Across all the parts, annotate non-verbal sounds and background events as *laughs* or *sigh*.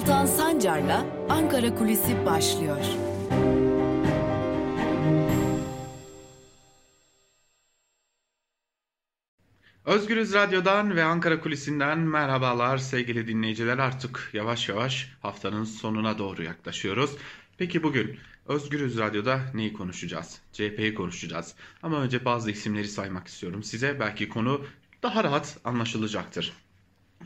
Altan Sancar'la Ankara Kulisi başlıyor. Özgürüz Radyo'dan ve Ankara Kulisi'nden merhabalar sevgili dinleyiciler. Artık yavaş yavaş haftanın sonuna doğru yaklaşıyoruz. Peki bugün Özgürüz Radyo'da neyi konuşacağız? CHP'yi konuşacağız. Ama önce bazı isimleri saymak istiyorum size. Belki konu daha rahat anlaşılacaktır.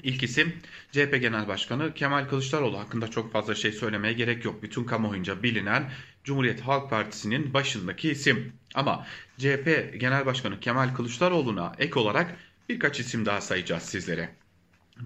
İlk isim CHP Genel Başkanı Kemal Kılıçdaroğlu hakkında çok fazla şey söylemeye gerek yok. Bütün kamuoyunca bilinen Cumhuriyet Halk Partisi'nin başındaki isim. Ama CHP Genel Başkanı Kemal Kılıçdaroğlu'na ek olarak birkaç isim daha sayacağız sizlere.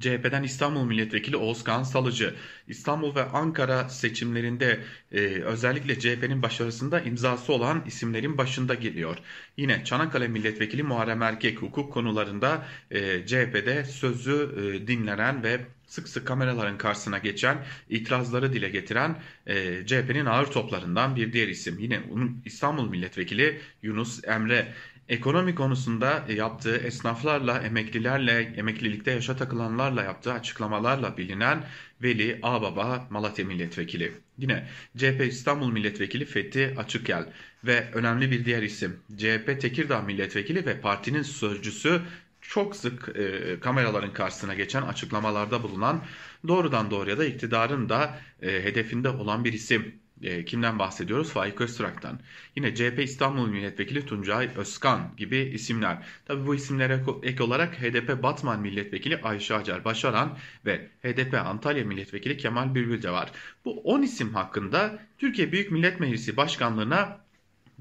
CHP'den İstanbul Milletvekili Oğuzkan Salıcı, İstanbul ve Ankara seçimlerinde e, özellikle CHP'nin başarısında imzası olan isimlerin başında geliyor. Yine Çanakkale Milletvekili Muharrem Erkek hukuk konularında e, CHP'de sözü e, dinlenen ve sık sık kameraların karşısına geçen, itirazları dile getiren e, CHP'nin ağır toplarından bir diğer isim. Yine İstanbul Milletvekili Yunus Emre ekonomi konusunda yaptığı esnaflarla, emeklilerle, emeklilikte yaşa takılanlarla yaptığı açıklamalarla bilinen Veli Ağbaba Malatya Milletvekili. Yine CHP İstanbul Milletvekili Fethi Açıkel ve önemli bir diğer isim CHP Tekirdağ Milletvekili ve partinin sözcüsü çok sık e, kameraların karşısına geçen açıklamalarda bulunan doğrudan doğruya da iktidarın da e, hedefinde olan bir isim. E, kimden bahsediyoruz? Faik Öztürk'ten. Yine CHP İstanbul Milletvekili Tuncay Özkan gibi isimler. Tabi bu isimlere ek olarak HDP Batman Milletvekili Ayşe Acar Başaran ve HDP Antalya Milletvekili Kemal Bülbül de var. Bu 10 isim hakkında Türkiye Büyük Millet Meclisi Başkanlığı'na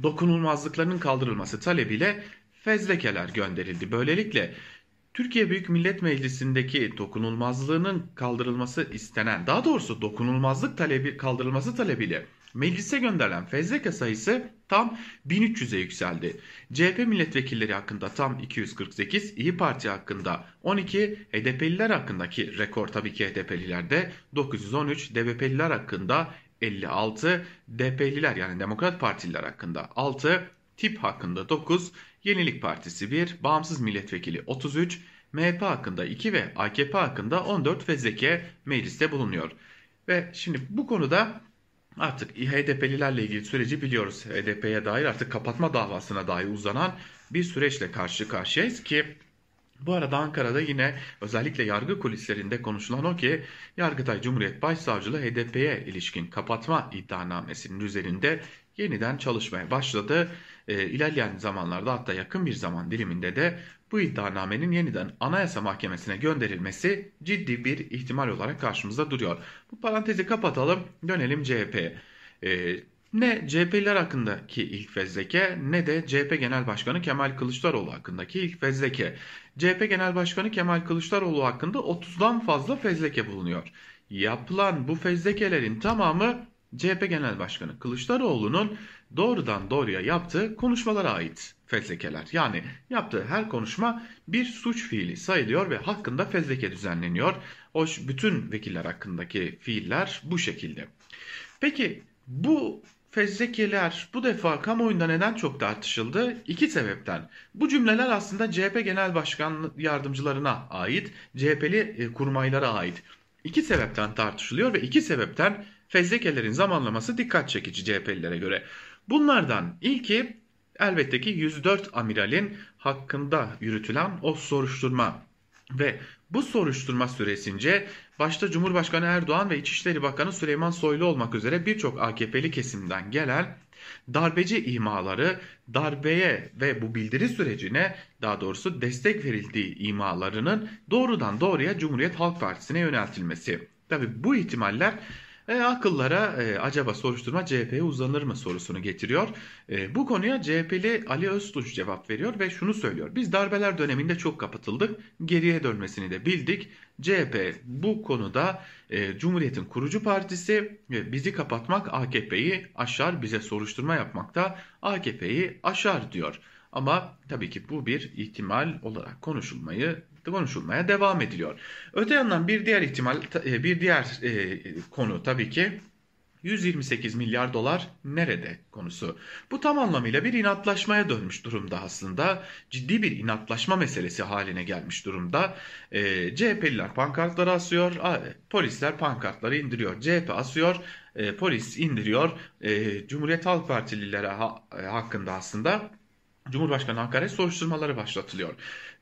dokunulmazlıklarının kaldırılması talebiyle fezlekeler gönderildi. Böylelikle Türkiye Büyük Millet Meclisi'ndeki dokunulmazlığının kaldırılması istenen, daha doğrusu dokunulmazlık talebi kaldırılması talebiyle meclise gönderilen fezleke sayısı tam 1300'e yükseldi. CHP milletvekilleri hakkında tam 248, İyi Parti hakkında 12, HDP'liler hakkındaki rekor tabii ki HDP'lilerde 913, DBP'liler hakkında 56, DP'liler yani Demokrat Partililer hakkında 6, TİP hakkında 9, Yenilik Partisi 1, Bağımsız Milletvekili 33, MHP hakkında 2 ve AKP hakkında 14 fezleke mecliste bulunuyor. Ve şimdi bu konuda artık HDP'lilerle ilgili süreci biliyoruz. HDP'ye dair artık kapatma davasına dair uzanan bir süreçle karşı karşıyayız ki bu arada Ankara'da yine özellikle yargı kulislerinde konuşulan o ki Yargıtay Cumhuriyet Başsavcılığı HDP'ye ilişkin kapatma iddianamesinin üzerinde yeniden çalışmaya başladı. E, ilerleyen zamanlarda hatta yakın bir zaman diliminde de bu iddianamenin yeniden Anayasa Mahkemesi'ne gönderilmesi ciddi bir ihtimal olarak karşımızda duruyor. Bu parantezi kapatalım dönelim CHP'ye. E, ne CHP'liler hakkındaki ilk fezleke ne de CHP Genel Başkanı Kemal Kılıçdaroğlu hakkındaki ilk fezleke. CHP Genel Başkanı Kemal Kılıçdaroğlu hakkında 30'dan fazla fezleke bulunuyor. Yapılan bu fezlekelerin tamamı CHP Genel Başkanı Kılıçdaroğlu'nun doğrudan doğruya yaptığı konuşmalara ait fezlekeler. Yani yaptığı her konuşma bir suç fiili sayılıyor ve hakkında fezleke düzenleniyor. Hoş bütün vekiller hakkındaki fiiller bu şekilde. Peki bu fezlekeler bu defa kamuoyunda neden çok tartışıldı? İki sebepten. Bu cümleler aslında CHP Genel Başkan yardımcılarına ait, CHP'li e, kurmaylara ait. İki sebepten tartışılıyor ve iki sebepten fezlekelerin zamanlaması dikkat çekici CHP'lilere göre. Bunlardan ilki elbette ki 104 amiralin hakkında yürütülen o soruşturma ve bu soruşturma süresince başta Cumhurbaşkanı Erdoğan ve İçişleri Bakanı Süleyman Soylu olmak üzere birçok AKP'li kesimden gelen darbeci imaları darbeye ve bu bildiri sürecine daha doğrusu destek verildiği imalarının doğrudan doğruya Cumhuriyet Halk Partisi'ne yöneltilmesi. Tabi bu ihtimaller e, akıllara e, acaba soruşturma CHP'ye uzanır mı sorusunu getiriyor. E, bu konuya CHP'li Ali Öztuş cevap veriyor ve şunu söylüyor. Biz darbeler döneminde çok kapatıldık. Geriye dönmesini de bildik. CHP bu konuda e, Cumhuriyet'in kurucu partisi ve bizi kapatmak AKP'yi aşar, bize soruşturma yapmak da AKP'yi aşar diyor. Ama tabii ki bu bir ihtimal olarak konuşulmayı konuşulmaya devam ediliyor. Öte yandan bir diğer ihtimal, e, bir diğer e, konu tabii ki 128 milyar dolar nerede konusu. Bu tam anlamıyla bir inatlaşmaya dönmüş durumda aslında. Ciddi bir inatlaşma meselesi haline gelmiş durumda. E, CHP'liler pankartları asıyor, polisler pankartları indiriyor. CHP asıyor, e, polis indiriyor. E, Cumhuriyet Halk Partililere ha, e, hakkında aslında Cumhurbaşkanı hakaret soruşturmaları başlatılıyor.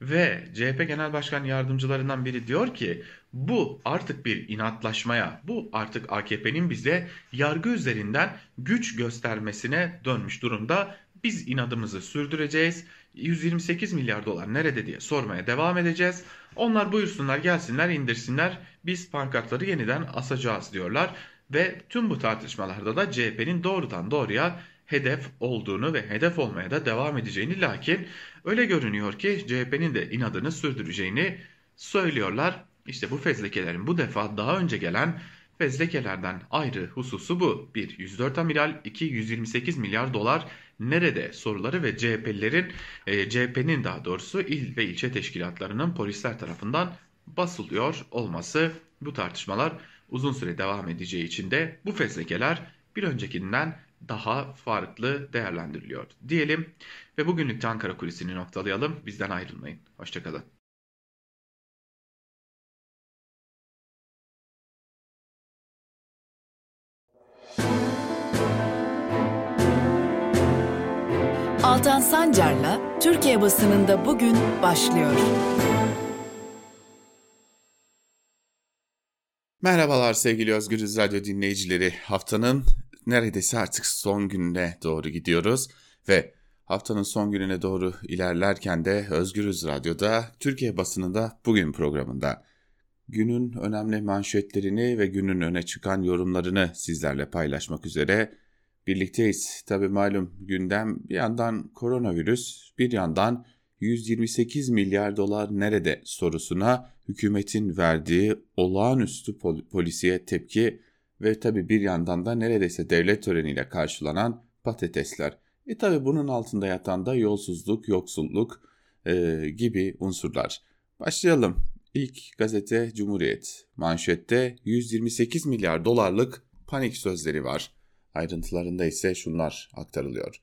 Ve CHP Genel Başkan Yardımcılarından biri diyor ki bu artık bir inatlaşmaya, bu artık AKP'nin bize yargı üzerinden güç göstermesine dönmüş durumda. Biz inadımızı sürdüreceğiz. 128 milyar dolar nerede diye sormaya devam edeceğiz. Onlar buyursunlar gelsinler indirsinler biz pankartları yeniden asacağız diyorlar. Ve tüm bu tartışmalarda da CHP'nin doğrudan doğruya hedef olduğunu ve hedef olmaya da devam edeceğini lakin öyle görünüyor ki CHP'nin de inadını sürdüreceğini söylüyorlar. İşte bu fezlekelerin bu defa daha önce gelen fezlekelerden ayrı hususu bu. 1. 104 amiral 2. 128 milyar dolar nerede soruları ve CHP'lilerin e, CHP'nin daha doğrusu il ve ilçe teşkilatlarının polisler tarafından basılıyor olması bu tartışmalar uzun süre devam edeceği için de bu fezlekeler bir öncekinden daha farklı değerlendiriliyor diyelim ve bugünlük Ankara Kulisi'ni noktalayalım. Bizden ayrılmayın. Hoşçakalın. Altan Sancar'la Türkiye basınında bugün başlıyor. Merhabalar sevgili Özgürüz Radyo dinleyicileri. Haftanın neredeyse artık son gününe doğru gidiyoruz ve haftanın son gününe doğru ilerlerken de Özgürüz Radyo'da Türkiye basınında bugün programında günün önemli manşetlerini ve günün öne çıkan yorumlarını sizlerle paylaşmak üzere birlikteyiz. Tabi malum gündem bir yandan koronavirüs bir yandan 128 milyar dolar nerede sorusuna hükümetin verdiği olağanüstü pol polisiye tepki ve tabi bir yandan da neredeyse devlet töreniyle karşılanan patatesler. E tabi bunun altında yatan da yolsuzluk, yoksulluk e, gibi unsurlar. Başlayalım. İlk gazete Cumhuriyet. Manşette 128 milyar dolarlık panik sözleri var. Ayrıntılarında ise şunlar aktarılıyor.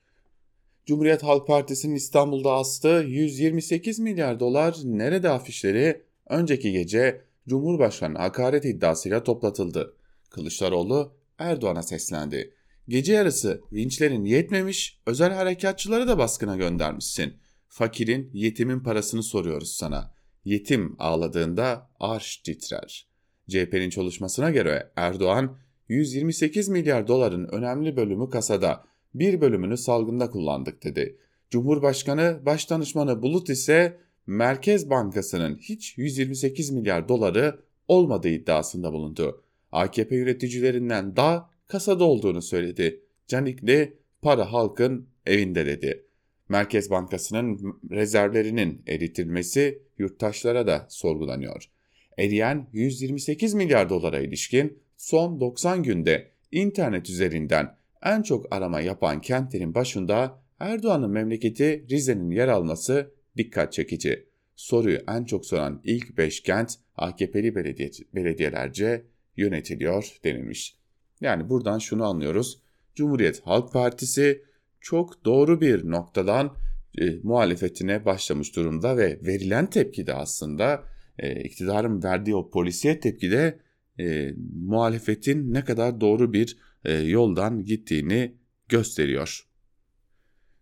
Cumhuriyet Halk Partisi'nin İstanbul'da astığı 128 milyar dolar nerede afişleri önceki gece Cumhurbaşkanı hakaret iddiasıyla toplatıldı. Kılıçdaroğlu Erdoğan'a seslendi. Gece yarısı vinçlerin yetmemiş, özel harekatçıları da baskına göndermişsin. Fakirin, yetimin parasını soruyoruz sana. Yetim ağladığında arş titrer. CHP'nin çalışmasına göre Erdoğan, 128 milyar doların önemli bölümü kasada, bir bölümünü salgında kullandık dedi. Cumhurbaşkanı Başdanışmanı Bulut ise Merkez Bankası'nın hiç 128 milyar doları olmadığı iddiasında bulundu. AKP yöneticilerinden daha kasada olduğunu söyledi. Canikli para halkın evinde dedi. Merkez Bankası'nın rezervlerinin eritilmesi yurttaşlara da sorgulanıyor. Eriyen 128 milyar dolara ilişkin son 90 günde internet üzerinden en çok arama yapan kentlerin başında Erdoğan'ın memleketi Rize'nin yer alması dikkat çekici. Soruyu en çok soran ilk 5 kent AKP'li belediye, belediyelerce yönetiliyor denilmiş. Yani buradan şunu anlıyoruz. Cumhuriyet Halk Partisi çok doğru bir noktadan e, muhalefetine başlamış durumda ve verilen tepki de aslında e, iktidarın verdiği o polisiye tepki de e, muhalefetin ne kadar doğru bir e, yoldan gittiğini gösteriyor.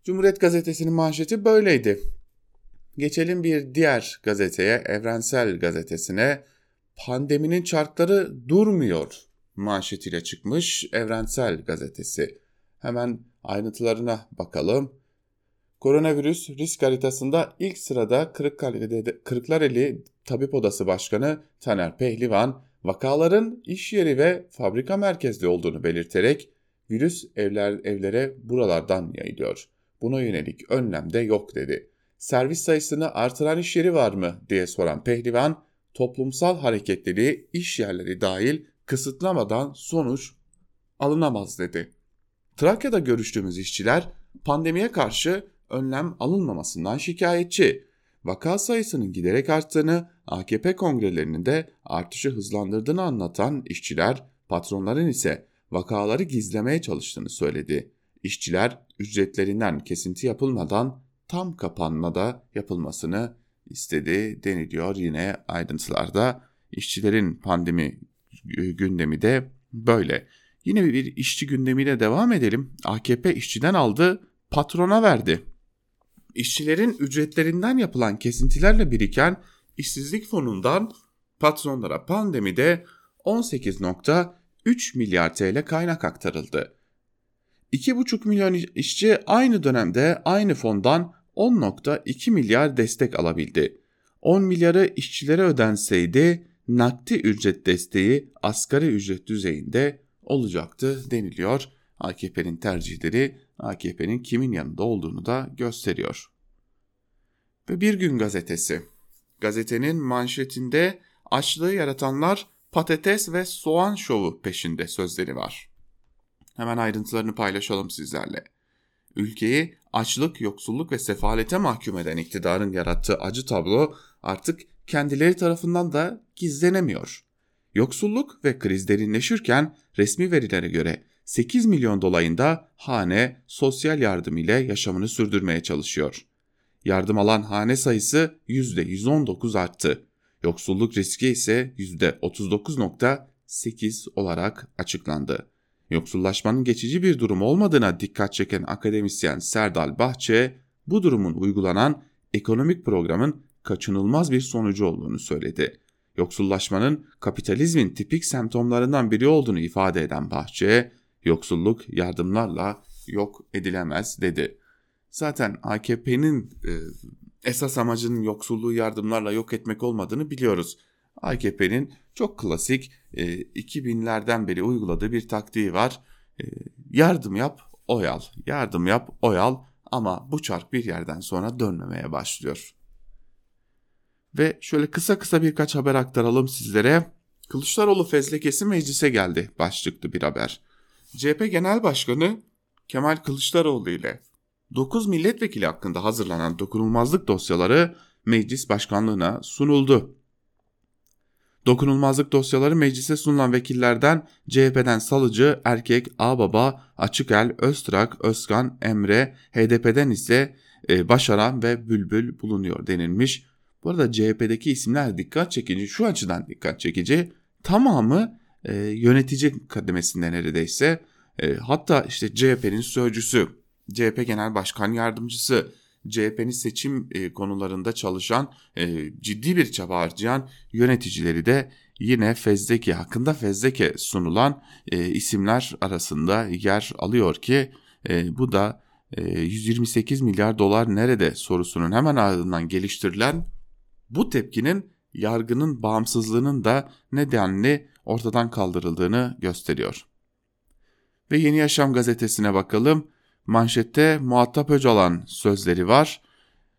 Cumhuriyet Gazetesi'nin manşeti böyleydi. Geçelim bir diğer gazeteye, Evrensel Gazetesi'ne pandeminin çarkları durmuyor manşetiyle çıkmış Evrensel Gazetesi. Hemen ayrıntılarına bakalım. Koronavirüs risk haritasında ilk sırada Kırıkkale'de, Kırklareli Tabip Odası Başkanı Taner Pehlivan, vakaların iş yeri ve fabrika merkezli olduğunu belirterek virüs evler, evlere buralardan yayılıyor. Buna yönelik önlem de yok dedi. Servis sayısını artıran iş yeri var mı diye soran Pehlivan, toplumsal hareketliliği iş yerleri dahil kısıtlamadan sonuç alınamaz dedi. Trakya'da görüştüğümüz işçiler pandemiye karşı önlem alınmamasından şikayetçi. Vaka sayısının giderek arttığını, AKP kongrelerinin de artışı hızlandırdığını anlatan işçiler, patronların ise vakaları gizlemeye çalıştığını söyledi. İşçiler ücretlerinden kesinti yapılmadan tam kapanmada yapılmasını istedi deniliyor yine ayrıntılarda. İşçilerin pandemi gündemi de böyle. Yine bir işçi gündemiyle devam edelim. AKP işçiden aldı, patrona verdi. İşçilerin ücretlerinden yapılan kesintilerle biriken işsizlik fonundan patronlara pandemide 18.3 milyar TL kaynak aktarıldı. 2,5 milyon işçi aynı dönemde aynı fondan 10.2 milyar destek alabildi. 10 milyarı işçilere ödenseydi nakdi ücret desteği asgari ücret düzeyinde olacaktı deniliyor. AKP'nin tercihleri AKP'nin kimin yanında olduğunu da gösteriyor. Ve Bir Gün Gazetesi. Gazetenin manşetinde açlığı yaratanlar patates ve soğan şovu peşinde sözleri var. Hemen ayrıntılarını paylaşalım sizlerle. Ülkeyi açlık, yoksulluk ve sefalete mahkum eden iktidarın yarattığı acı tablo artık kendileri tarafından da gizlenemiyor. Yoksulluk ve kriz derinleşirken resmi verilere göre 8 milyon dolayında hane sosyal yardım ile yaşamını sürdürmeye çalışıyor. Yardım alan hane sayısı %119 arttı. Yoksulluk riski ise %39.8 olarak açıklandı. Yoksullaşmanın geçici bir durum olmadığına dikkat çeken akademisyen Serdal Bahçe, bu durumun uygulanan ekonomik programın kaçınılmaz bir sonucu olduğunu söyledi. Yoksullaşmanın kapitalizmin tipik semptomlarından biri olduğunu ifade eden Bahçe, yoksulluk yardımlarla yok edilemez dedi. Zaten AKP'nin e, esas amacının yoksulluğu yardımlarla yok etmek olmadığını biliyoruz. AKP'nin çok klasik e, 2000'lerden beri uyguladığı bir taktiği var. E, yardım yap, oy al. Yardım yap, oy al ama bu çark bir yerden sonra dönmemeye başlıyor. Ve şöyle kısa kısa birkaç haber aktaralım sizlere. Kılıçdaroğlu fezlekesi meclise geldi başlıklı bir haber. CHP Genel Başkanı Kemal Kılıçdaroğlu ile 9 milletvekili hakkında hazırlanan dokunulmazlık dosyaları meclis başkanlığına sunuldu. Dokunulmazlık dosyaları meclise sunulan vekillerden CHP'den Salıcı, Erkek, Ağbaba, Açıkel, Öztrak, Özkan, Emre, HDP'den ise e, Başaran ve Bülbül bulunuyor denilmiş. Bu arada CHP'deki isimler dikkat çekici, şu açıdan dikkat çekici. Tamamı e, yönetici kademesinde neredeyse. E, hatta işte CHP'nin sözcüsü, CHP Genel Başkan Yardımcısı, CHP'nin seçim e, konularında çalışan, e, ciddi bir çaba harcayan yöneticileri de yine Fezleke hakkında Fezleke sunulan e, isimler arasında yer alıyor ki bu da e, 128 milyar dolar nerede sorusunun hemen ardından geliştirilen bu tepkinin yargının bağımsızlığının da nedenli ortadan kaldırıldığını gösteriyor. Ve Yeni Yaşam gazetesine bakalım. Manşette muhatap Öcalan sözleri var.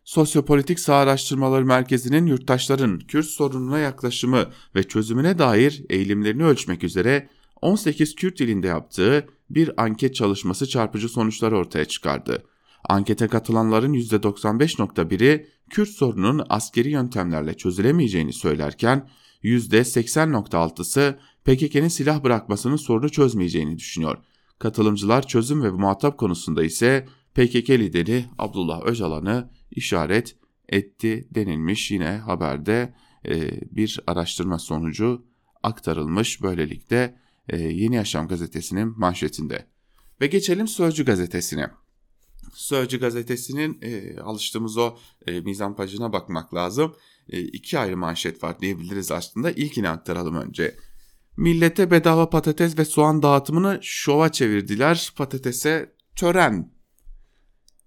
Sosyopolitik Sağ Araştırmaları Merkezi'nin yurttaşların Kürt sorununa yaklaşımı ve çözümüne dair eğilimlerini ölçmek üzere 18 Kürt dilinde yaptığı bir anket çalışması çarpıcı sonuçlar ortaya çıkardı. Ankete katılanların %95.1'i Kürt sorunun askeri yöntemlerle çözülemeyeceğini söylerken %80.6'sı PKK'nın silah bırakmasının sorunu çözmeyeceğini düşünüyor. Katılımcılar çözüm ve muhatap konusunda ise PKK lideri Abdullah Öcalan'ı işaret etti denilmiş yine haberde e, bir araştırma sonucu aktarılmış böylelikle e, Yeni Yaşam gazetesinin manşetinde. Ve geçelim Sözcü gazetesine. Sözcü gazetesinin e, alıştığımız o e, mizan pajına bakmak lazım. E, iki ayrı manşet var diyebiliriz aslında. İlkini aktaralım önce. Millete bedava patates ve soğan dağıtımını şova çevirdiler. Patatese tören.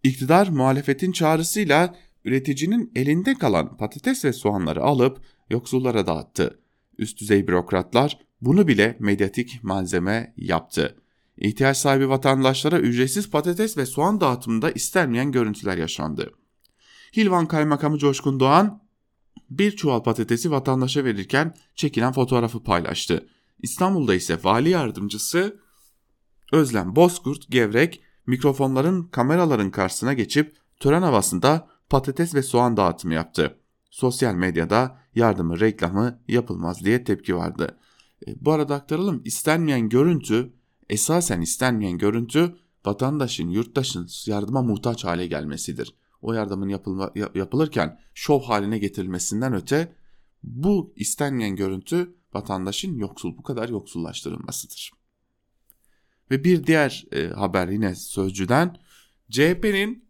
İktidar muhalefetin çağrısıyla üreticinin elinde kalan patates ve soğanları alıp yoksullara dağıttı. Üst düzey bürokratlar bunu bile medyatik malzeme yaptı. İhtiyaç sahibi vatandaşlara ücretsiz patates ve soğan dağıtımında istenmeyen görüntüler yaşandı. Hilvan Kaymakamı Coşkun Doğan bir çuval patatesi vatandaşa verirken çekilen fotoğrafı paylaştı. İstanbul'da ise vali yardımcısı Özlem Bozkurt Gevrek mikrofonların kameraların karşısına geçip tören havasında patates ve soğan dağıtımı yaptı. Sosyal medyada yardımı reklamı yapılmaz diye tepki vardı. E, bu arada aktaralım istenmeyen görüntü esasen istenmeyen görüntü vatandaşın, yurttaşın yardıma muhtaç hale gelmesidir. O yardımın yapılma, yapılırken şov haline getirilmesinden öte bu istenmeyen görüntü vatandaşın yoksul bu kadar yoksullaştırılmasıdır. Ve bir diğer e, haber yine Sözcü'den CHP'nin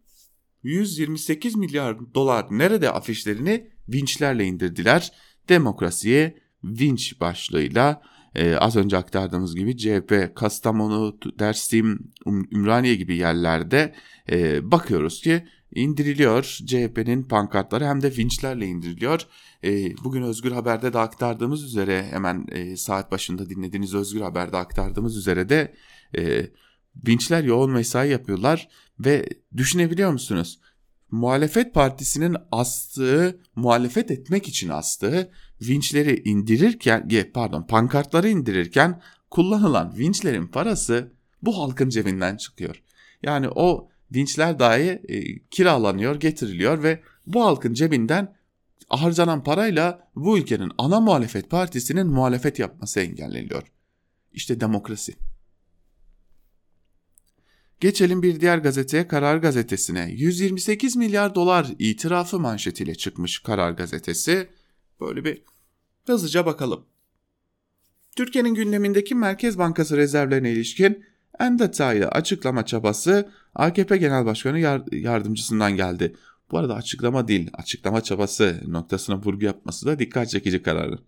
128 milyar dolar nerede afişlerini vinçlerle indirdiler. Demokrasiye vinç başlığıyla e, az önce aktardığımız gibi CHP, Kastamonu, Dersim, Ümraniye gibi yerlerde e, bakıyoruz ki indiriliyor. CHP'nin pankartları hem de vinçlerle indiriliyor. E, bugün Özgür Haber'de de aktardığımız üzere hemen e, saat başında dinlediğiniz Özgür Haber'de aktardığımız üzere de e, vinçler yoğun mesai yapıyorlar ve düşünebiliyor musunuz? Muhalefet partisinin astığı, muhalefet etmek için astığı vinçleri indirirken, pardon pankartları indirirken kullanılan vinçlerin parası bu halkın cebinden çıkıyor. Yani o vinçler dahi e, kiralanıyor, getiriliyor ve bu halkın cebinden harcanan parayla bu ülkenin ana muhalefet partisinin muhalefet yapması engelleniyor. İşte demokrasi. Geçelim bir diğer gazeteye Karar Gazetesi'ne. 128 milyar dolar itirafı manşetiyle çıkmış Karar Gazetesi. Böyle bir hızlıca bakalım. Türkiye'nin gündemindeki Merkez Bankası rezervlerine ilişkin en detaylı açıklama çabası AKP Genel Başkanı yardımcısından geldi. Bu arada açıklama değil, açıklama çabası noktasına vurgu yapması da dikkat çekici kararı.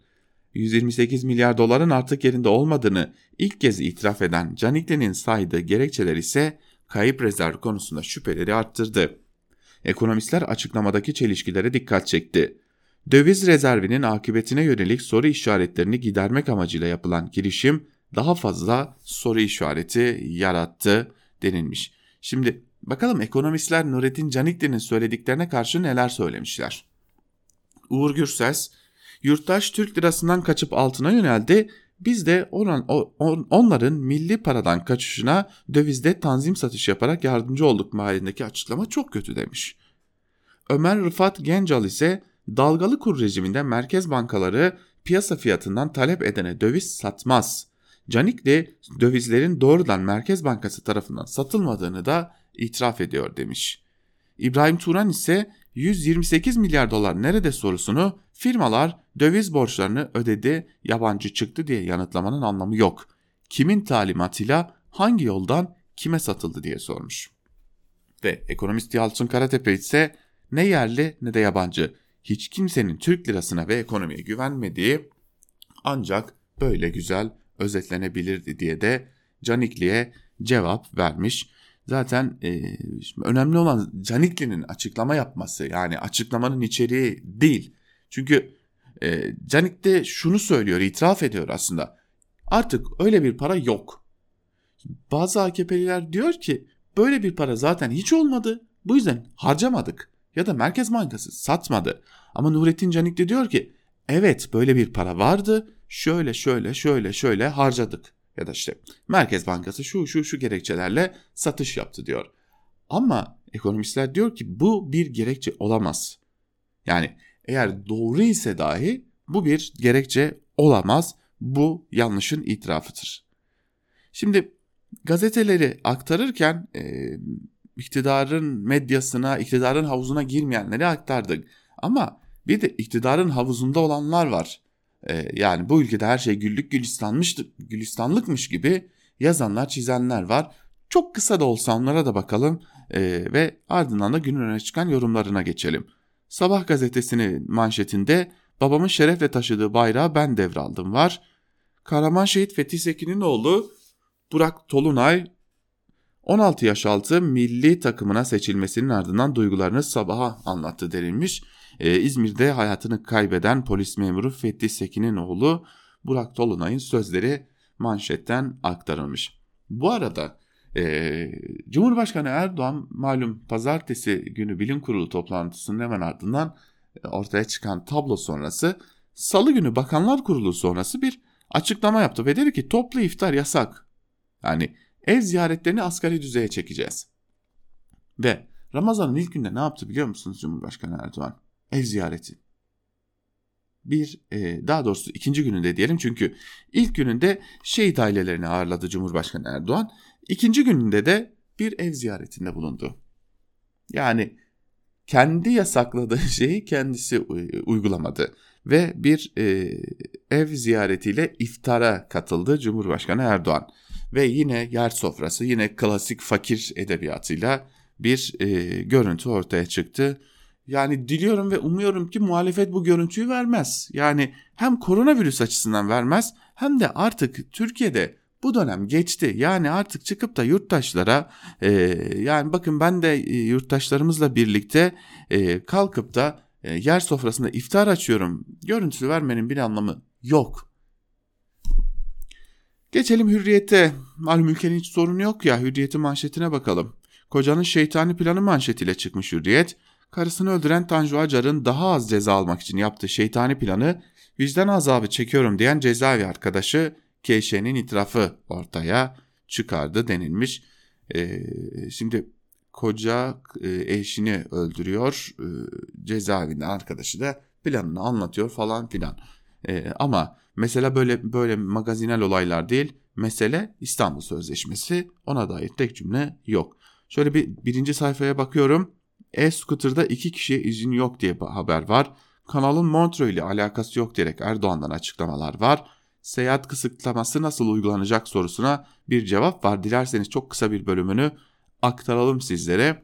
128 milyar doların artık yerinde olmadığını ilk kez itiraf eden Canikli'nin saydığı gerekçeler ise kayıp rezerv konusunda şüpheleri arttırdı. Ekonomistler açıklamadaki çelişkilere dikkat çekti. Döviz rezervinin akıbetine yönelik soru işaretlerini gidermek amacıyla yapılan girişim daha fazla soru işareti yarattı denilmiş. Şimdi bakalım ekonomistler Nurettin Canikli'nin söylediklerine karşı neler söylemişler. Uğur Gürses, yurttaş Türk lirasından kaçıp altına yöneldi. Biz de on, on, onların milli paradan kaçışına dövizde tanzim satış yaparak yardımcı olduk mahallindeki açıklama çok kötü demiş. Ömer Rıfat Gencal ise dalgalı kur rejiminde merkez bankaları piyasa fiyatından talep edene döviz satmaz. Canikli dövizlerin doğrudan Merkez Bankası tarafından satılmadığını da itiraf ediyor demiş. İbrahim Turan ise 128 milyar dolar nerede sorusunu firmalar döviz borçlarını ödedi yabancı çıktı diye yanıtlamanın anlamı yok. Kimin talimatıyla hangi yoldan kime satıldı diye sormuş. Ve ekonomist Yalçın Karatepe ise ne yerli ne de yabancı hiç kimsenin Türk lirasına ve ekonomiye güvenmediği ancak böyle güzel özetlenebilirdi diye de Canikli'ye cevap vermiş. Zaten e, önemli olan Canikli'nin açıklama yapması yani açıklamanın içeriği değil. Çünkü e, Canik şunu söylüyor itiraf ediyor aslında artık öyle bir para yok. Bazı AKP'liler diyor ki böyle bir para zaten hiç olmadı bu yüzden harcamadık ya da Merkez Bankası satmadı. Ama Nurettin Canik de diyor ki evet böyle bir para vardı şöyle şöyle şöyle şöyle harcadık ya da işte Merkez Bankası şu şu şu gerekçelerle satış yaptı diyor. Ama ekonomistler diyor ki bu bir gerekçe olamaz. Yani eğer doğru ise dahi bu bir gerekçe olamaz. Bu yanlışın itirafıdır. Şimdi gazeteleri aktarırken e, iktidarın medyasına, iktidarın havuzuna girmeyenleri aktardık. Ama bir de iktidarın havuzunda olanlar var. Ee, yani bu ülkede her şey güllük gülistanmış, gülistanlıkmış gibi yazanlar, çizenler var. Çok kısa da olsa onlara da bakalım ee, ve ardından da günün öne çıkan yorumlarına geçelim. Sabah gazetesinin manşetinde babamın şerefle taşıdığı bayrağı ben devraldım var. Kahraman şehit Fethi Sekin'in oğlu Burak Tolunay 16 yaş altı milli takımına seçilmesinin ardından duygularını sabaha anlattı denilmiş. Ee, İzmir'de hayatını kaybeden polis memuru Fethi Sekin'in oğlu Burak Tolunay'ın sözleri manşetten aktarılmış. Bu arada e, Cumhurbaşkanı Erdoğan malum pazartesi günü bilim kurulu toplantısının hemen ardından e, ortaya çıkan tablo sonrası salı günü bakanlar kurulu sonrası bir açıklama yaptı ve dedi ki toplu iftar yasak. Yani ev ziyaretlerini asgari düzeye çekeceğiz. Ve Ramazan'ın ilk günde ne yaptı biliyor musunuz Cumhurbaşkanı Erdoğan? Ev ziyareti. bir e, daha doğrusu ikinci gününde diyelim çünkü ilk gününde şehit ailelerini ağırladı Cumhurbaşkanı Erdoğan. İkinci gününde de bir ev ziyaretinde bulundu. Yani kendi yasakladığı *laughs* şeyi kendisi uygulamadı ve bir e, ev ziyaretiyle iftara katıldı Cumhurbaşkanı Erdoğan ve yine yer sofrası yine klasik fakir edebiyatıyla bir e, görüntü ortaya çıktı. Yani diliyorum ve umuyorum ki muhalefet bu görüntüyü vermez. Yani hem koronavirüs açısından vermez hem de artık Türkiye'de bu dönem geçti. Yani artık çıkıp da yurttaşlara e, yani bakın ben de e, yurttaşlarımızla birlikte e, kalkıp da e, yer sofrasında iftar açıyorum. Görüntüsü vermenin bir anlamı yok. Geçelim hürriyete. Malum ülkenin hiç sorunu yok ya hürriyeti manşetine bakalım. Kocanın şeytani planı manşetiyle çıkmış hürriyet. Karısını öldüren Tanju Acar'ın daha az ceza almak için yaptığı şeytani planı vicdan azabı çekiyorum diyen cezaevi arkadaşı Keyşe'nin itirafı ortaya çıkardı denilmiş. Ee, şimdi koca e, eşini öldürüyor e, cezaevinde arkadaşı da planını anlatıyor falan filan. E, ama mesela böyle böyle magazinel olaylar değil mesele İstanbul Sözleşmesi ona dair tek cümle yok. Şöyle bir birinci sayfaya bakıyorum. E-Scooter'da iki kişiye izin yok diye haber var. Kanalın Montreux ile alakası yok diyerek Erdoğan'dan açıklamalar var. Seyahat kısıtlaması nasıl uygulanacak sorusuna bir cevap var. Dilerseniz çok kısa bir bölümünü aktaralım sizlere.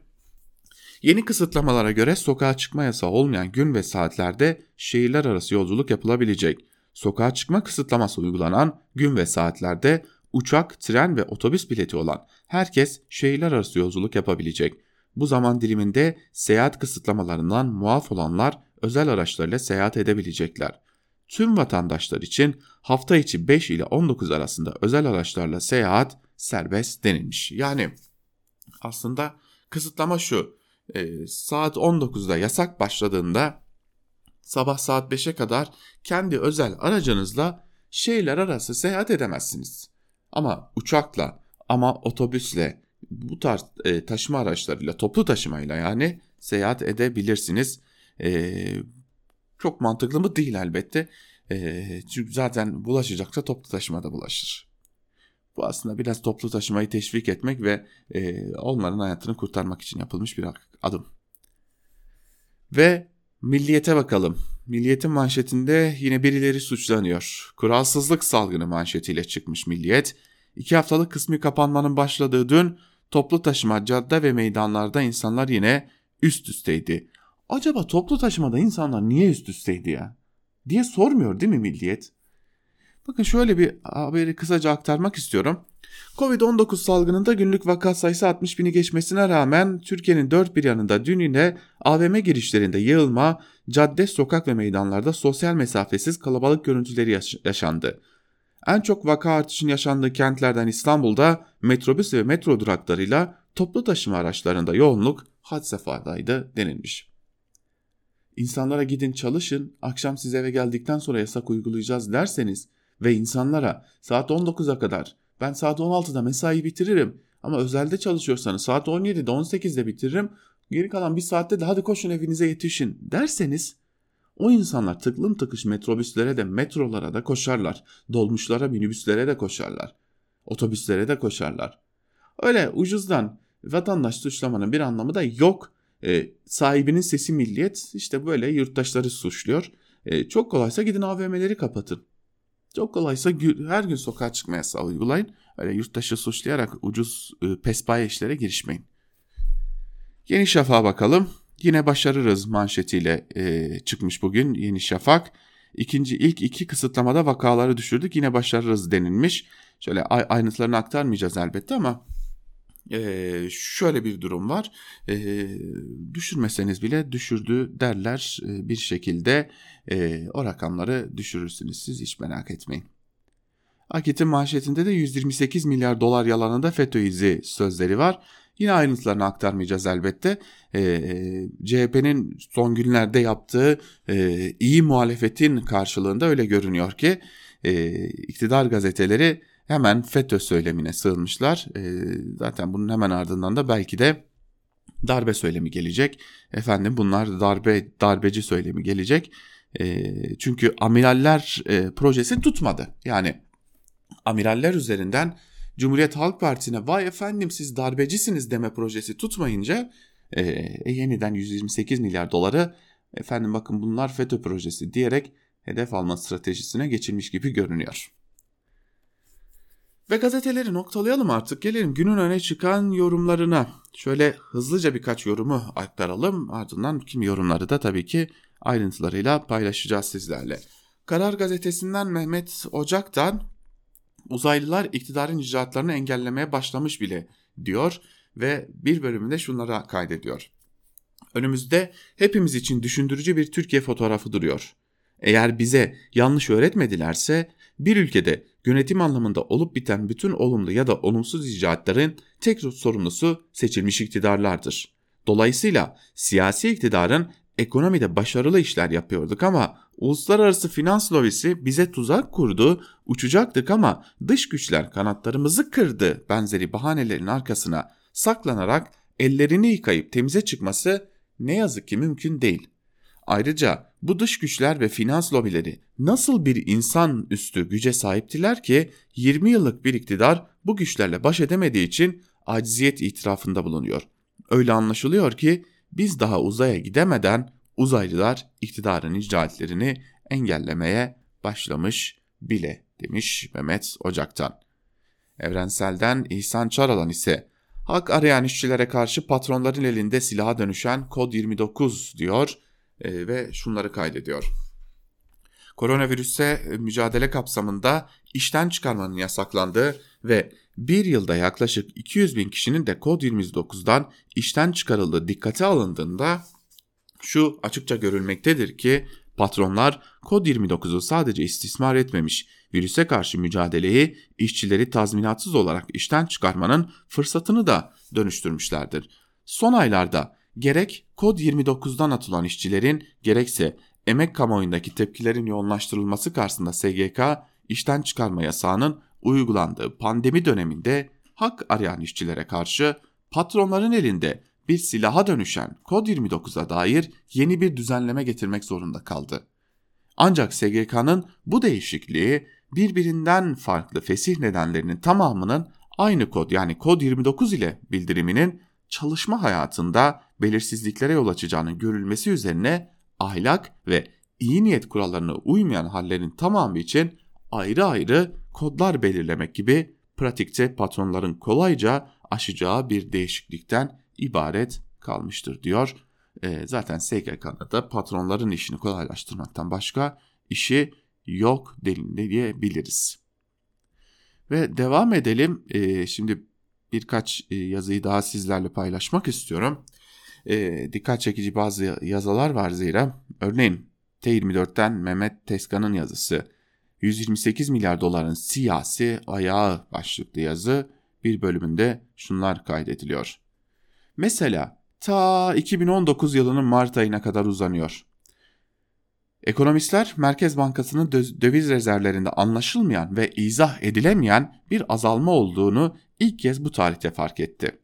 Yeni kısıtlamalara göre sokağa çıkma yasağı olmayan gün ve saatlerde şehirler arası yolculuk yapılabilecek. Sokağa çıkma kısıtlaması uygulanan gün ve saatlerde uçak, tren ve otobüs bileti olan herkes şehirler arası yolculuk yapabilecek. Bu zaman diliminde seyahat kısıtlamalarından muaf olanlar özel araçlarla seyahat edebilecekler. Tüm vatandaşlar için hafta içi 5 ile 19 arasında özel araçlarla seyahat serbest denilmiş. Yani aslında kısıtlama şu. E, saat 19'da yasak başladığında sabah saat 5'e kadar kendi özel aracınızla şehirler arası seyahat edemezsiniz. Ama uçakla ama otobüsle bu tarz e, taşıma araçlarıyla toplu taşımayla yani seyahat edebilirsiniz. E, çok mantıklı mı değil elbette. E, çünkü zaten bulaşacaksa toplu taşımada bulaşır. Bu aslında biraz toplu taşımayı teşvik etmek ve e, onların hayatını kurtarmak için yapılmış bir adım. Ve milliyete bakalım. Milliyetin manşetinde yine birileri suçlanıyor. Kuralsızlık salgını manşetiyle çıkmış milliyet. İki haftalık kısmi kapanmanın başladığı dün toplu taşıma cadde ve meydanlarda insanlar yine üst üsteydi. Acaba toplu taşımada insanlar niye üst üsteydi ya? diye sormuyor değil mi milliyet? Bakın şöyle bir haberi kısaca aktarmak istiyorum. Covid-19 salgınında günlük vaka sayısı 60 bini geçmesine rağmen Türkiye'nin dört bir yanında dün yine AVM girişlerinde yığılma, cadde, sokak ve meydanlarda sosyal mesafesiz kalabalık görüntüleri yaşandı. En çok vaka artışın yaşandığı kentlerden İstanbul'da metrobüs ve metro duraklarıyla toplu taşıma araçlarında yoğunluk had safhadaydı denilmiş. İnsanlara gidin çalışın, akşam siz eve geldikten sonra yasak uygulayacağız derseniz ve insanlara saat 19'a kadar ben saat 16'da mesai bitiririm ama özelde çalışıyorsanız saat 17'de 18'de bitiririm geri kalan bir saatte de hadi koşun evinize yetişin derseniz o insanlar tıklım tıkış metrobüslere de metrolara da koşarlar. Dolmuşlara minibüslere de koşarlar. Otobüslere de koşarlar. Öyle ucuzdan vatandaş suçlamanın bir anlamı da yok. E, sahibinin sesi milliyet işte böyle yurttaşları suçluyor. E, çok kolaysa gidin AVM'leri kapatın. Çok kolaysa her gün sokağa çıkma yasağı uygulayın. Öyle yurttaşı suçlayarak ucuz e, pespaye işlere girişmeyin. Yeni Şafak'a bakalım. Yine başarırız manşetiyle e, çıkmış bugün Yeni Şafak. İkinci ilk iki kısıtlamada vakaları düşürdük yine başarırız denilmiş. Şöyle ayrıntılarını aktarmayacağız elbette ama e, şöyle bir durum var. E, düşürmeseniz bile düşürdü derler e, bir şekilde e, o rakamları düşürürsünüz siz hiç merak etmeyin. Akit'in manşetinde de 128 milyar dolar yalanında FETÖ izi sözleri var. Yine ayrıntılarını aktarmayacağız elbette. E, CHP'nin son günlerde yaptığı e, iyi muhalefetin karşılığında öyle görünüyor ki e, iktidar gazeteleri hemen FETÖ söylemine sığınmışlar. E, zaten bunun hemen ardından da belki de darbe söylemi gelecek. Efendim bunlar darbe darbeci söylemi gelecek. E, çünkü amiraller e, projesi tutmadı. Yani amiraller üzerinden Cumhuriyet Halk Partisi'ne vay efendim siz darbecisiniz deme projesi tutmayınca e, e yeniden 128 milyar doları efendim bakın bunlar FETÖ projesi diyerek hedef alma stratejisine geçilmiş gibi görünüyor. Ve gazeteleri noktalayalım artık. Gelelim günün öne çıkan yorumlarına. Şöyle hızlıca birkaç yorumu aktaralım. Ardından kim yorumları da tabii ki ayrıntılarıyla paylaşacağız sizlerle. Karar gazetesinden Mehmet Ocak'tan uzaylılar iktidarın icraatlarını engellemeye başlamış bile diyor ve bir bölümünde şunlara kaydediyor. Önümüzde hepimiz için düşündürücü bir Türkiye fotoğrafı duruyor. Eğer bize yanlış öğretmedilerse bir ülkede yönetim anlamında olup biten bütün olumlu ya da olumsuz icraatların tek sorumlusu seçilmiş iktidarlardır. Dolayısıyla siyasi iktidarın ekonomide başarılı işler yapıyorduk ama uluslararası finans lobisi bize tuzak kurdu, uçacaktık ama dış güçler kanatlarımızı kırdı benzeri bahanelerin arkasına saklanarak ellerini yıkayıp temize çıkması ne yazık ki mümkün değil. Ayrıca bu dış güçler ve finans lobileri nasıl bir insan üstü güce sahiptiler ki 20 yıllık bir iktidar bu güçlerle baş edemediği için aciziyet itirafında bulunuyor. Öyle anlaşılıyor ki biz daha uzaya gidemeden uzaylılar iktidarın icraatlerini engellemeye başlamış bile demiş Mehmet Ocak'tan. Evrensel'den İhsan Çaralan ise hak arayan işçilere karşı patronların elinde silaha dönüşen Kod 29 diyor e, ve şunları kaydediyor. Koronavirüse mücadele kapsamında işten çıkarmanın yasaklandığı ve bir yılda yaklaşık 200 bin kişinin de kod 29'dan işten çıkarıldığı dikkate alındığında şu açıkça görülmektedir ki patronlar kod 29'u sadece istismar etmemiş, virüse karşı mücadeleyi işçileri tazminatsız olarak işten çıkarmanın fırsatını da dönüştürmüşlerdir. Son aylarda gerek kod 29'dan atılan işçilerin gerekse emek kamuoyundaki tepkilerin yoğunlaştırılması karşısında SGK işten çıkarma yasağının uygulandığı pandemi döneminde hak arayan işçilere karşı patronların elinde bir silaha dönüşen Kod 29'a dair yeni bir düzenleme getirmek zorunda kaldı. Ancak SGK'nın bu değişikliği birbirinden farklı fesih nedenlerinin tamamının aynı kod yani kod 29 ile bildiriminin çalışma hayatında belirsizliklere yol açacağını görülmesi üzerine ahlak ve iyi niyet kurallarına uymayan hallerin tamamı için ayrı ayrı kodlar belirlemek gibi pratikte patronların kolayca aşacağı bir değişiklikten ibaret kalmıştır diyor. E, zaten SGK'da da patronların işini kolaylaştırmaktan başka işi yok diyebiliriz. Ve devam edelim. E, şimdi birkaç e, yazıyı daha sizlerle paylaşmak istiyorum. E, dikkat çekici bazı yazılar var zira. Örneğin T24'ten Mehmet Teskan'ın yazısı 128 milyar doların siyasi ayağı başlıklı yazı bir bölümünde şunlar kaydediliyor. Mesela ta 2019 yılının Mart ayına kadar uzanıyor. Ekonomistler Merkez Bankası'nın döviz rezervlerinde anlaşılmayan ve izah edilemeyen bir azalma olduğunu ilk kez bu tarihte fark etti.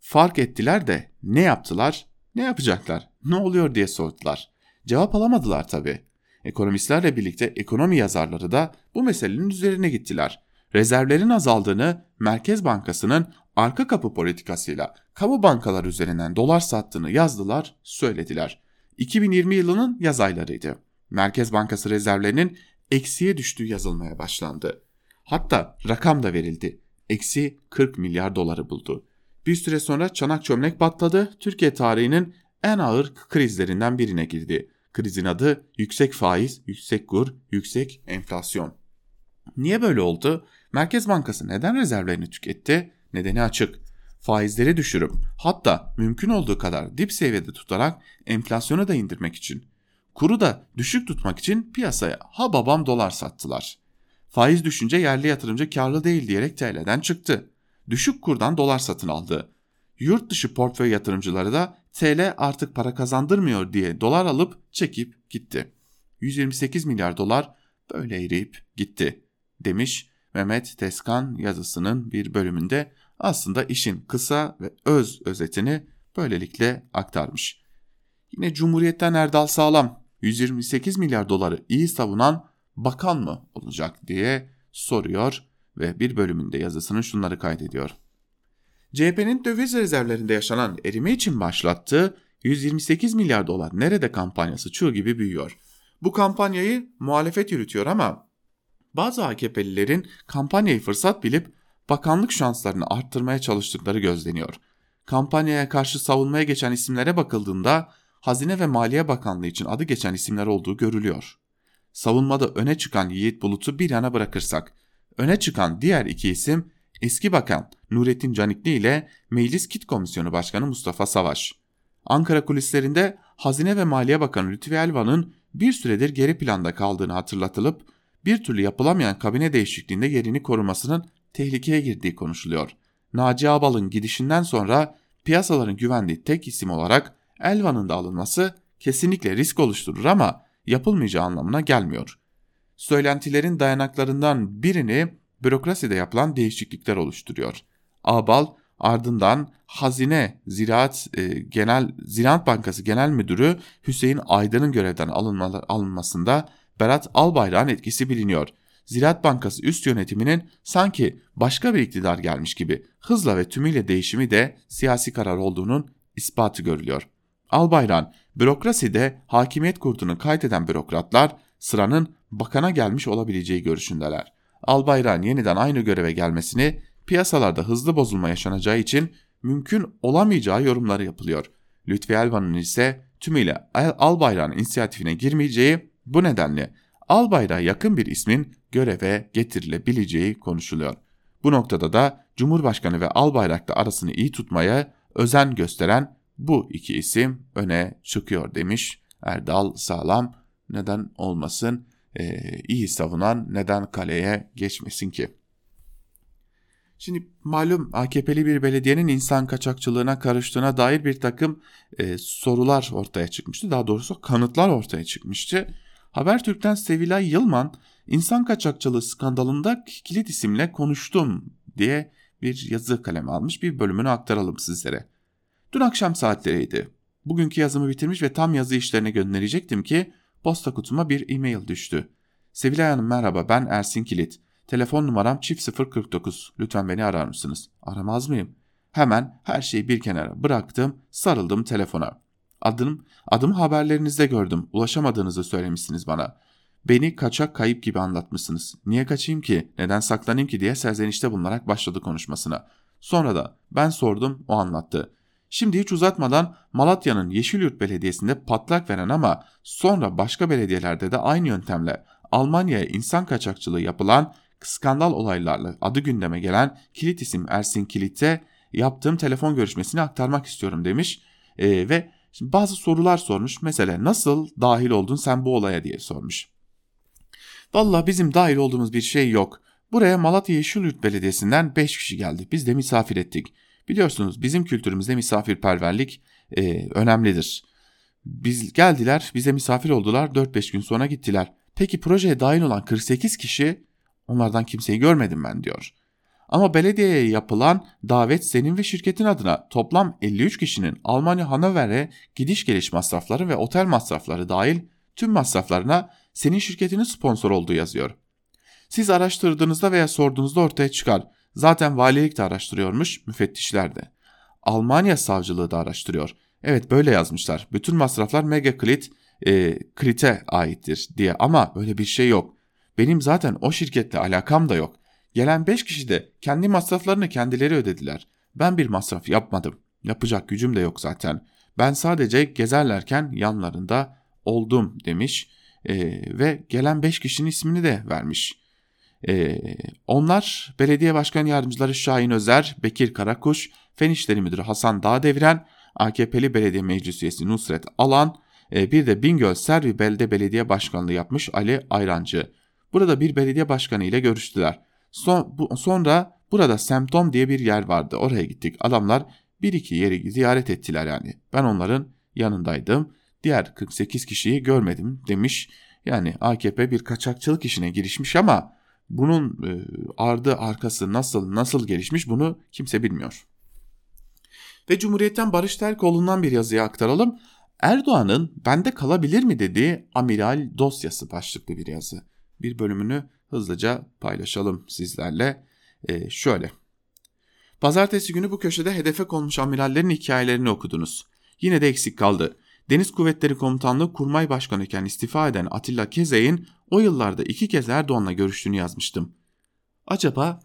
Fark ettiler de ne yaptılar? Ne yapacaklar? Ne oluyor diye sordular. Cevap alamadılar tabi. Ekonomistlerle birlikte ekonomi yazarları da bu meselenin üzerine gittiler. Rezervlerin azaldığını Merkez Bankası'nın arka kapı politikasıyla kamu bankalar üzerinden dolar sattığını yazdılar, söylediler. 2020 yılının yaz aylarıydı. Merkez Bankası rezervlerinin eksiye düştüğü yazılmaya başlandı. Hatta rakam da verildi. Eksi 40 milyar doları buldu. Bir süre sonra çanak çömlek patladı. Türkiye tarihinin en ağır krizlerinden birine girdi. Krizin adı yüksek faiz, yüksek kur, yüksek enflasyon. Niye böyle oldu? Merkez Bankası neden rezervlerini tüketti? Nedeni açık. Faizleri düşürüp hatta mümkün olduğu kadar dip seviyede tutarak enflasyonu da indirmek için. Kuru da düşük tutmak için piyasaya ha babam dolar sattılar. Faiz düşünce yerli yatırımcı karlı değil diyerek TL'den çıktı. Düşük kurdan dolar satın aldı. Yurt dışı portföy yatırımcıları da TL artık para kazandırmıyor diye dolar alıp çekip gitti. 128 milyar dolar böyle eriyip gitti demiş Mehmet Teskan yazısının bir bölümünde aslında işin kısa ve öz özetini böylelikle aktarmış. Yine Cumhuriyet'ten Erdal Sağlam 128 milyar doları iyi savunan bakan mı olacak diye soruyor ve bir bölümünde yazısının şunları kaydediyor. CHP'nin döviz rezervlerinde yaşanan erime için başlattığı 128 milyar dolar nerede kampanyası çığ gibi büyüyor. Bu kampanyayı muhalefet yürütüyor ama bazı AKP'lilerin kampanyayı fırsat bilip bakanlık şanslarını arttırmaya çalıştıkları gözleniyor. Kampanyaya karşı savunmaya geçen isimlere bakıldığında Hazine ve Maliye Bakanlığı için adı geçen isimler olduğu görülüyor. Savunmada öne çıkan Yiğit Bulut'u bir yana bırakırsak, öne çıkan diğer iki isim eski bakan Nurettin Canikli ile Meclis Kit Komisyonu Başkanı Mustafa Savaş. Ankara kulislerinde Hazine ve Maliye Bakanı Lütfi Elvan'ın bir süredir geri planda kaldığını hatırlatılıp bir türlü yapılamayan kabine değişikliğinde yerini korumasının tehlikeye girdiği konuşuluyor. Naci Abal'ın gidişinden sonra piyasaların güvendiği tek isim olarak Elvan'ın da alınması kesinlikle risk oluşturur ama yapılmayacağı anlamına gelmiyor. Söylentilerin dayanaklarından birini bürokraside yapılan değişiklikler oluşturuyor. Abal ardından Hazine Ziraat e, Genel Ziraat Bankası Genel Müdürü Hüseyin Aydın'ın görevden alınma, alınmasında Berat Albayrak'ın etkisi biliniyor. Ziraat Bankası üst yönetiminin sanki başka bir iktidar gelmiş gibi hızla ve tümüyle değişimi de siyasi karar olduğunun ispatı görülüyor. Albayrak'ın bürokraside hakimiyet kurduğunu kaydeden bürokratlar sıranın bakana gelmiş olabileceği görüşündeler. Albayrak'ın yeniden aynı göreve gelmesini piyasalarda hızlı bozulma yaşanacağı için mümkün olamayacağı yorumları yapılıyor. Lütfi Elvan'ın ise tümüyle Albayrak'ın inisiyatifine girmeyeceği bu nedenle Albayrak'a yakın bir ismin göreve getirilebileceği konuşuluyor. Bu noktada da Cumhurbaşkanı ve Albayrak'la arasını iyi tutmaya özen gösteren bu iki isim öne çıkıyor demiş Erdal Sağlam. Neden olmasın? Ee, iyi savunan neden kaleye geçmesin ki? Şimdi malum AKP'li bir belediyenin insan kaçakçılığına karıştığına dair bir takım e, sorular ortaya çıkmıştı. Daha doğrusu kanıtlar ortaya çıkmıştı. Habertürk'ten Sevilay Yılman insan kaçakçılığı skandalında kilit isimle konuştum diye bir yazı kaleme almış bir bölümünü aktaralım sizlere. Dün akşam saatleriydi. Bugünkü yazımı bitirmiş ve tam yazı işlerine gönderecektim ki posta kutuma bir e-mail düştü. Sevilay Hanım merhaba ben Ersin Kilit. Telefon numaram çift 049. Lütfen beni arar mısınız? Aramaz mıyım? Hemen her şeyi bir kenara bıraktım, sarıldım telefona. Adım, adım haberlerinizde gördüm. Ulaşamadığınızı söylemişsiniz bana. Beni kaçak kayıp gibi anlatmışsınız. Niye kaçayım ki, neden saklanayım ki diye serzenişte bulunarak başladı konuşmasına. Sonra da ben sordum, o anlattı. Şimdi hiç uzatmadan Malatya'nın Yeşilyurt Belediyesi'nde patlak veren ama sonra başka belediyelerde de aynı yöntemle Almanya'ya insan kaçakçılığı yapılan skandal olaylarla adı gündeme gelen kilit isim Ersin Kilit'e yaptığım telefon görüşmesini aktarmak istiyorum demiş ee, ve bazı sorular sormuş. Mesela nasıl dahil oldun sen bu olaya diye sormuş. Valla bizim dahil olduğumuz bir şey yok. Buraya Malatya Yeşilyurt Belediyesi'nden 5 kişi geldi. Biz de misafir ettik. Biliyorsunuz bizim kültürümüzde misafirperverlik e, önemlidir. Biz geldiler, bize misafir oldular, 4-5 gün sonra gittiler. Peki projeye dahil olan 48 kişi onlardan kimseyi görmedim ben diyor. Ama belediyeye yapılan davet senin ve şirketin adına toplam 53 kişinin Almanya Hanover'e gidiş geliş masrafları ve otel masrafları dahil tüm masraflarına senin şirketinin sponsor olduğu yazıyor. Siz araştırdığınızda veya sorduğunuzda ortaya çıkar. Zaten valilik de araştırıyormuş, müfettişler de. Almanya savcılığı da araştırıyor. Evet böyle yazmışlar. Bütün masraflar Mega Klit, e, Klit'e aittir diye ama öyle bir şey yok. Benim zaten o şirketle alakam da yok. Gelen 5 kişi de kendi masraflarını kendileri ödediler. Ben bir masraf yapmadım. Yapacak gücüm de yok zaten. Ben sadece gezerlerken yanlarında oldum demiş e, ve gelen 5 kişinin ismini de vermiş. E, onlar belediye başkan yardımcıları Şahin Özer, Bekir Karakuş, Fen İşleri Müdürü Hasan Dağdeviren, AKP'li belediye meclis üyesi Nusret Alan, e, bir de Bingöl Servi Belde Belediye Başkanlığı yapmış Ali Ayrancı. Burada bir belediye başkanı ile görüştüler. Son, bu, sonra burada Semptom diye bir yer vardı. Oraya gittik. Adamlar bir iki yeri ziyaret ettiler yani. Ben onların yanındaydım. Diğer 48 kişiyi görmedim demiş. Yani AKP bir kaçakçılık işine girişmiş ama bunun e, ardı arkası nasıl nasıl gelişmiş bunu kimse bilmiyor. Ve Cumhuriyet'ten Barış Terkoğlu'ndan bir yazıya aktaralım. Erdoğan'ın bende kalabilir mi dediği amiral dosyası başlıklı bir yazı. Bir bölümünü hızlıca paylaşalım sizlerle. Ee, şöyle. Pazartesi günü bu köşede hedefe konmuş amirallerin hikayelerini okudunuz. Yine de eksik kaldı. Deniz Kuvvetleri Komutanlığı Kurmay Başkanı iken istifa eden Atilla Kezey'in o yıllarda iki kez Erdoğan'la görüştüğünü yazmıştım. Acaba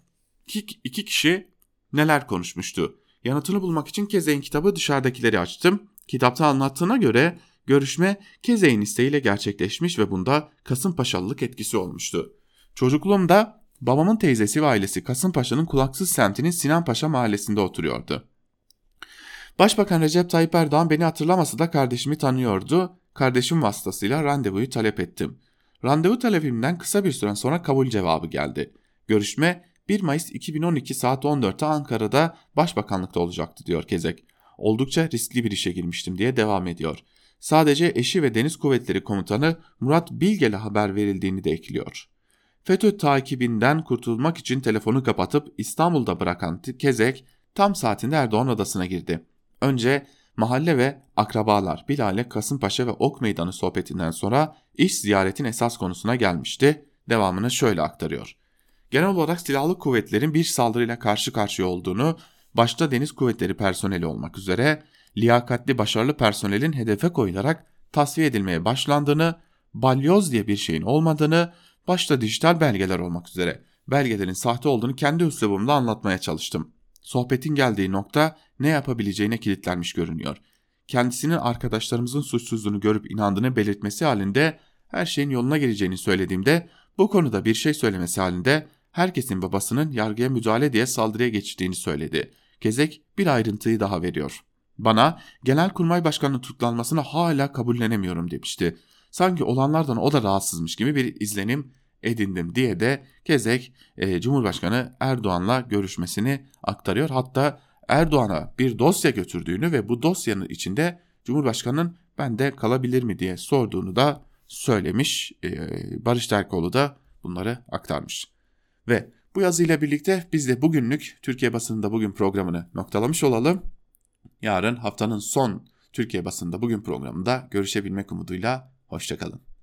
iki, kişi neler konuşmuştu? Yanıtını bulmak için Kezey'in kitabı dışarıdakileri açtım. Kitapta anlattığına göre görüşme Kezey'in isteğiyle gerçekleşmiş ve bunda Kasımpaşalılık etkisi olmuştu. Çocukluğumda babamın teyzesi ve ailesi Kasımpaşa'nın Kulaksız semtinin Sinanpaşa mahallesinde oturuyordu. Başbakan Recep Tayyip Erdoğan beni hatırlamasa da kardeşimi tanıyordu. Kardeşim vasıtasıyla randevuyu talep ettim. Randevu talebimden kısa bir süre sonra kabul cevabı geldi. Görüşme 1 Mayıs 2012 saat 14'te Ankara'da başbakanlıkta olacaktı diyor Kezek. Oldukça riskli bir işe girmiştim diye devam ediyor. Sadece eşi ve Deniz Kuvvetleri Komutanı Murat Bilgel'e haber verildiğini de ekliyor. FETÖ takibinden kurtulmak için telefonu kapatıp İstanbul'da bırakan Kezek tam saatinde Erdoğan odasına girdi. Önce mahalle ve akrabalar Bilale Kasımpaşa ve Ok Meydanı sohbetinden sonra iş ziyaretin esas konusuna gelmişti. Devamını şöyle aktarıyor. Genel olarak silahlı kuvvetlerin bir saldırıyla karşı karşıya olduğunu, başta deniz kuvvetleri personeli olmak üzere liyakatli başarılı personelin hedefe koyularak tasfiye edilmeye başlandığını, balyoz diye bir şeyin olmadığını, başta dijital belgeler olmak üzere belgelerin sahte olduğunu kendi üslubumla anlatmaya çalıştım. Sohbetin geldiği nokta ne yapabileceğine kilitlenmiş görünüyor. Kendisinin arkadaşlarımızın suçsuzluğunu görüp inandığını belirtmesi halinde her şeyin yoluna geleceğini söylediğimde bu konuda bir şey söylemesi halinde herkesin babasının yargıya müdahale diye saldırıya geçtiğini söyledi. Gezek bir ayrıntıyı daha veriyor. Bana Genelkurmay Başkanı'nın tutuklanmasını hala kabullenemiyorum demişti. Sanki olanlardan o da rahatsızmış gibi bir izlenim edindim diye de Gezek e, Cumhurbaşkanı Erdoğan'la görüşmesini aktarıyor. Hatta Erdoğan'a bir dosya götürdüğünü ve bu dosyanın içinde Cumhurbaşkanı'nın bende kalabilir mi diye sorduğunu da söylemiş. E, Barış Terkoğlu da bunları aktarmış. Ve bu yazıyla birlikte biz de bugünlük Türkiye basınında bugün programını noktalamış olalım. Yarın haftanın son Türkiye basında bugün programında görüşebilmek umuduyla hoşçakalın.